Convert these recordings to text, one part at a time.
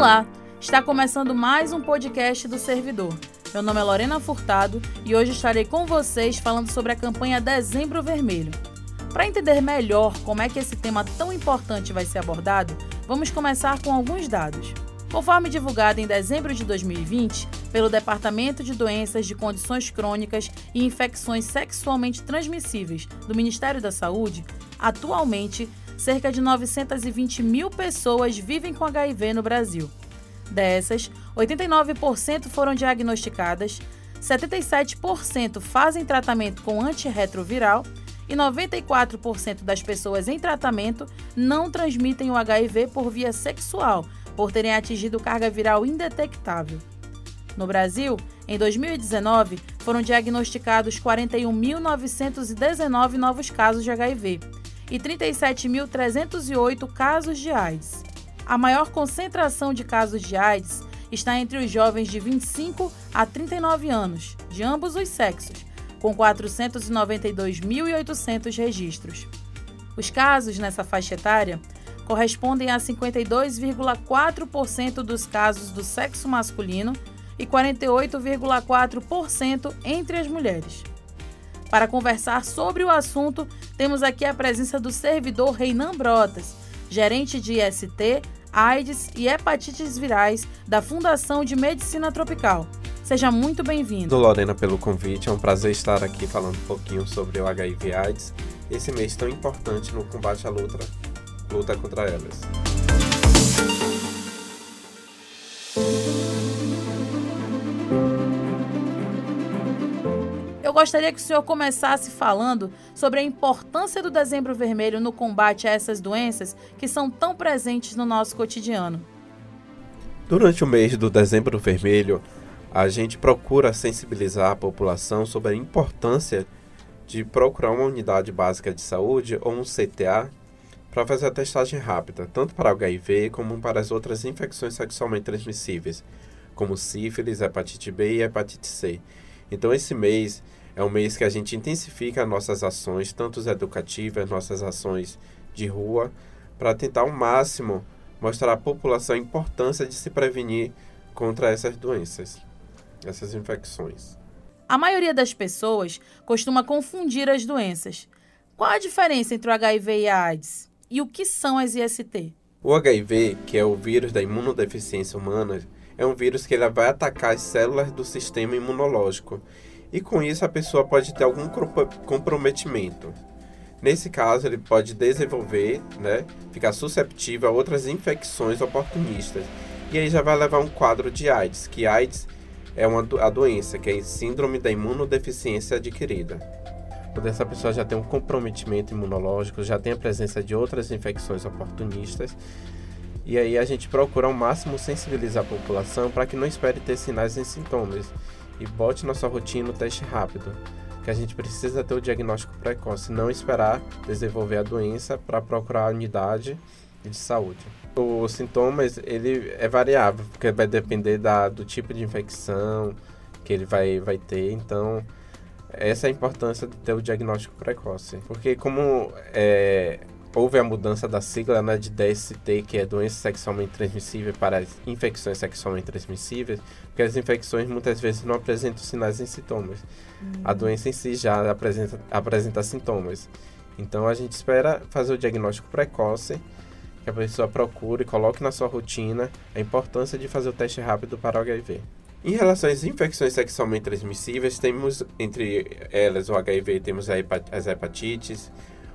Olá, está começando mais um podcast do Servidor. Meu nome é Lorena Furtado e hoje estarei com vocês falando sobre a campanha Dezembro Vermelho. Para entender melhor como é que esse tema tão importante vai ser abordado, vamos começar com alguns dados. Conforme divulgado em dezembro de 2020 pelo Departamento de Doenças de Condições Crônicas e Infecções Sexualmente Transmissíveis do Ministério da Saúde, atualmente cerca de 920 mil pessoas vivem com HIV no Brasil. Dessas, 89% foram diagnosticadas, 77% fazem tratamento com antirretroviral e 94% das pessoas em tratamento não transmitem o HIV por via sexual, por terem atingido carga viral indetectável. No Brasil, em 2019, foram diagnosticados 41.919 novos casos de HIV e 37.308 casos de AIDS. A maior concentração de casos de AIDS está entre os jovens de 25 a 39 anos, de ambos os sexos, com 492.800 registros. Os casos nessa faixa etária correspondem a 52,4% dos casos do sexo masculino e 48,4% entre as mulheres. Para conversar sobre o assunto, temos aqui a presença do servidor Reinan Brotas, gerente de IST, AIDS e hepatites virais da Fundação de Medicina Tropical. Seja muito bem-vindo. Lorena, pelo convite. É um prazer estar aqui falando um pouquinho sobre o HIV AIDS, esse mês tão importante no combate à luta luta contra elas. Gostaria que o senhor começasse falando sobre a importância do dezembro vermelho no combate a essas doenças que são tão presentes no nosso cotidiano. Durante o mês do dezembro vermelho, a gente procura sensibilizar a população sobre a importância de procurar uma unidade básica de saúde ou um CTA para fazer a testagem rápida, tanto para HIV como para as outras infecções sexualmente transmissíveis, como sífilis, hepatite B e hepatite C. Então, esse mês é um mês que a gente intensifica nossas ações, tanto educativas, nossas ações de rua, para tentar ao máximo mostrar à população a importância de se prevenir contra essas doenças, essas infecções. A maioria das pessoas costuma confundir as doenças. Qual a diferença entre o HIV e a AIDS? E o que são as IST? O HIV, que é o vírus da imunodeficiência humana, é um vírus que ele vai atacar as células do sistema imunológico e com isso a pessoa pode ter algum comprometimento. Nesse caso, ele pode desenvolver, né, ficar susceptível a outras infecções oportunistas. E aí já vai levar um quadro de AIDS, que AIDS é uma a doença, que é a síndrome da imunodeficiência adquirida quando essa pessoa já tem um comprometimento imunológico, já tem a presença de outras infecções oportunistas. E aí a gente procura ao máximo sensibilizar a população para que não espere ter sinais e sintomas e bote na sua rotina o teste rápido, que a gente precisa ter o diagnóstico precoce, não esperar desenvolver a doença para procurar a unidade de saúde. Os sintomas ele é variável, porque vai depender da, do tipo de infecção que ele vai, vai ter, então essa é a importância de ter o diagnóstico precoce. Porque como é, houve a mudança da sigla né, de DST, que é doença sexualmente transmissível, para infecções sexualmente transmissíveis, porque as infecções muitas vezes não apresentam sinais e sintomas. A doença em si já apresenta, apresenta sintomas. Então a gente espera fazer o diagnóstico precoce, que a pessoa procure e coloque na sua rotina a importância de fazer o teste rápido para o HIV. Em relação às infecções sexualmente transmissíveis, temos entre elas o HIV, temos as hepatites,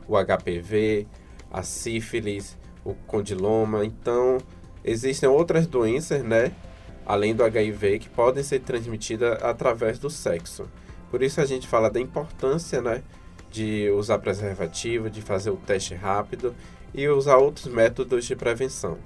o HPV, a sífilis, o condiloma. Então, existem outras doenças, né, além do HIV, que podem ser transmitidas através do sexo. Por isso a gente fala da importância, né, de usar preservativo, de fazer o teste rápido e usar outros métodos de prevenção.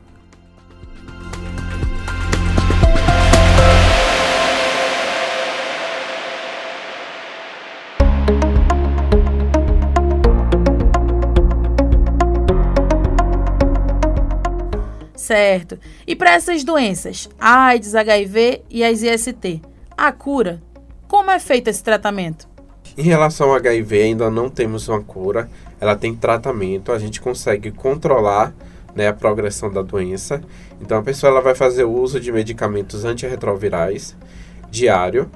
Certo. E para essas doenças, AIDS, HIV e as IST, a cura, como é feito esse tratamento? Em relação ao HIV, ainda não temos uma cura, ela tem tratamento, a gente consegue controlar né, a progressão da doença. Então a pessoa ela vai fazer uso de medicamentos antirretrovirais diário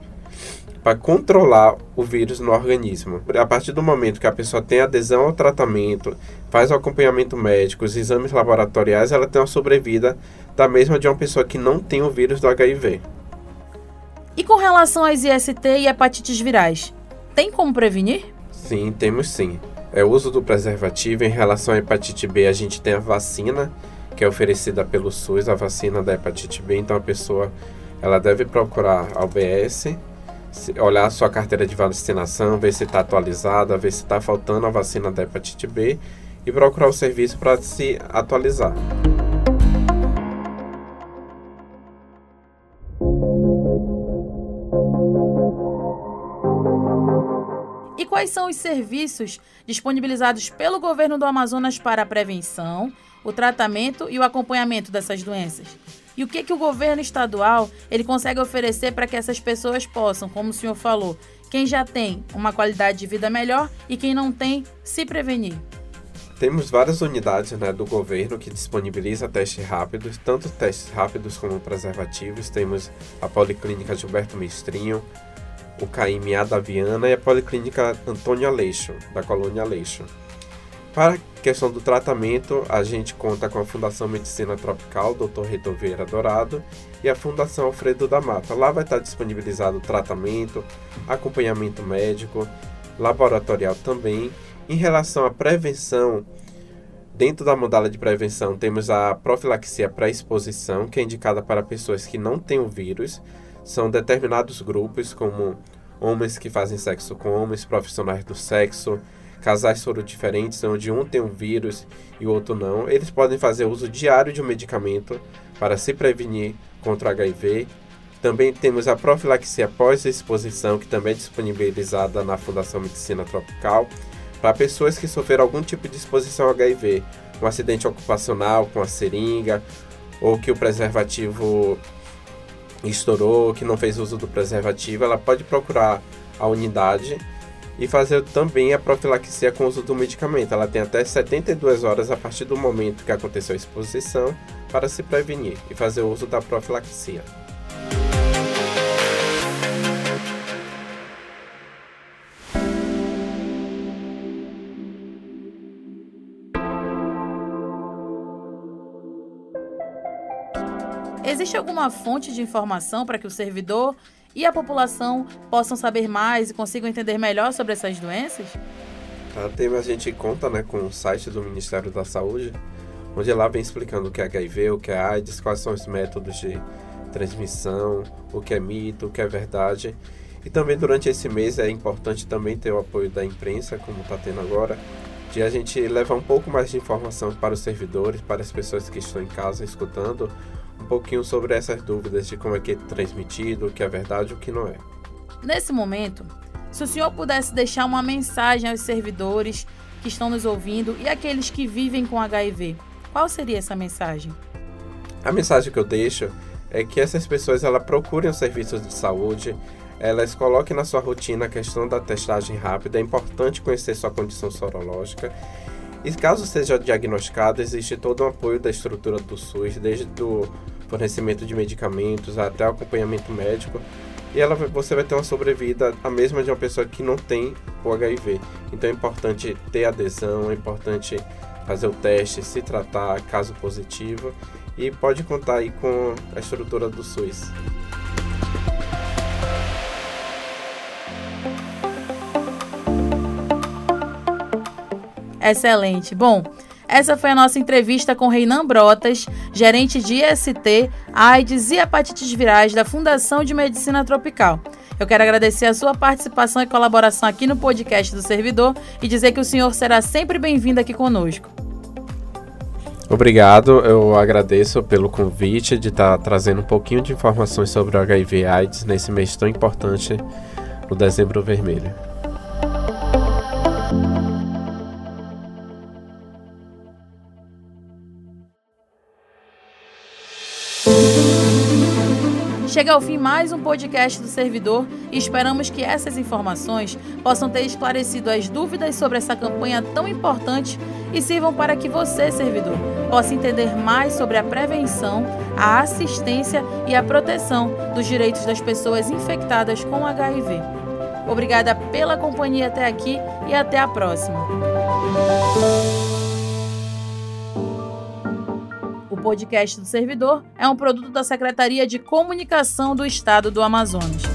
para controlar o vírus no organismo. A partir do momento que a pessoa tem adesão ao tratamento, faz o acompanhamento médico, os exames laboratoriais, ela tem uma sobrevida da mesma de uma pessoa que não tem o vírus do HIV. E com relação às IST e hepatites virais, tem como prevenir? Sim, temos sim. É o uso do preservativo em relação à hepatite B, a gente tem a vacina que é oferecida pelo SUS, a vacina da hepatite B, então a pessoa ela deve procurar a UBS olhar sua carteira de vacinação, ver se está atualizada, ver se está faltando a vacina da hepatite B e procurar o serviço para se atualizar. E quais são os serviços disponibilizados pelo governo do Amazonas para a prevenção, o tratamento e o acompanhamento dessas doenças? E o que, que o governo estadual ele consegue oferecer para que essas pessoas possam, como o senhor falou, quem já tem uma qualidade de vida melhor e quem não tem, se prevenir? Temos várias unidades né, do governo que disponibiliza testes rápidos, tanto testes rápidos como preservativos. Temos a Policlínica Gilberto Mestrinho, o CAIMA da Viana e a Policlínica Antônio Aleixo, da Colônia Aleixo. Para questão do tratamento, a gente conta com a Fundação Medicina Tropical, Dr. Rito Vieira Dourado, e a Fundação Alfredo da Mata. Lá vai estar disponibilizado tratamento, acompanhamento médico, laboratorial também. Em relação à prevenção, dentro da modalidade de prevenção, temos a profilaxia pré-exposição, que é indicada para pessoas que não têm o vírus. São determinados grupos, como homens que fazem sexo com homens, profissionais do sexo, casais foram diferentes, onde um tem um vírus e o outro não, eles podem fazer uso diário de um medicamento para se prevenir contra o HIV. Também temos a profilaxia pós-exposição, que também é disponibilizada na Fundação Medicina Tropical, para pessoas que sofreram algum tipo de exposição ao HIV, um acidente ocupacional com a seringa, ou que o preservativo estourou, que não fez uso do preservativo, ela pode procurar a unidade e fazer também a profilaxia com o uso do medicamento. Ela tem até 72 horas a partir do momento que aconteceu a exposição para se prevenir e fazer o uso da profilaxia. Existe alguma fonte de informação para que o servidor e a população possam saber mais e consigam entender melhor sobre essas doenças? A tema a gente conta né, com o site do Ministério da Saúde, onde lá vem explicando o que é HIV, o que é AIDS, quais são os métodos de transmissão, o que é mito, o que é verdade. E também durante esse mês é importante também ter o apoio da imprensa, como está tendo agora, de a gente levar um pouco mais de informação para os servidores, para as pessoas que estão em casa escutando, um pouquinho sobre essas dúvidas de como é que é transmitido, o que é verdade e o que não é. Nesse momento, se o senhor pudesse deixar uma mensagem aos servidores que estão nos ouvindo e aqueles que vivem com HIV, qual seria essa mensagem? A mensagem que eu deixo é que essas pessoas ela procurem os serviços de saúde, elas coloquem na sua rotina a questão da testagem rápida. É importante conhecer sua condição sorológica e caso seja diagnosticado, existe todo o apoio da estrutura do SUS, desde o fornecimento de medicamentos até o acompanhamento médico. E ela, você vai ter uma sobrevida a mesma de uma pessoa que não tem o HIV. Então é importante ter adesão, é importante fazer o teste, se tratar caso positivo e pode contar aí com a estrutura do SUS. Excelente. Bom, essa foi a nossa entrevista com Reinan Brotas, gerente de IST, AIDS e hepatites virais da Fundação de Medicina Tropical. Eu quero agradecer a sua participação e colaboração aqui no podcast do Servidor e dizer que o senhor será sempre bem-vindo aqui conosco. Obrigado, eu agradeço pelo convite de estar trazendo um pouquinho de informações sobre o HIV AIDS nesse mês tão importante no Dezembro Vermelho. Chega ao fim mais um podcast do servidor e esperamos que essas informações possam ter esclarecido as dúvidas sobre essa campanha tão importante e sirvam para que você, servidor, possa entender mais sobre a prevenção, a assistência e a proteção dos direitos das pessoas infectadas com HIV. Obrigada pela companhia até aqui e até a próxima. Podcast do servidor é um produto da Secretaria de Comunicação do Estado do Amazonas.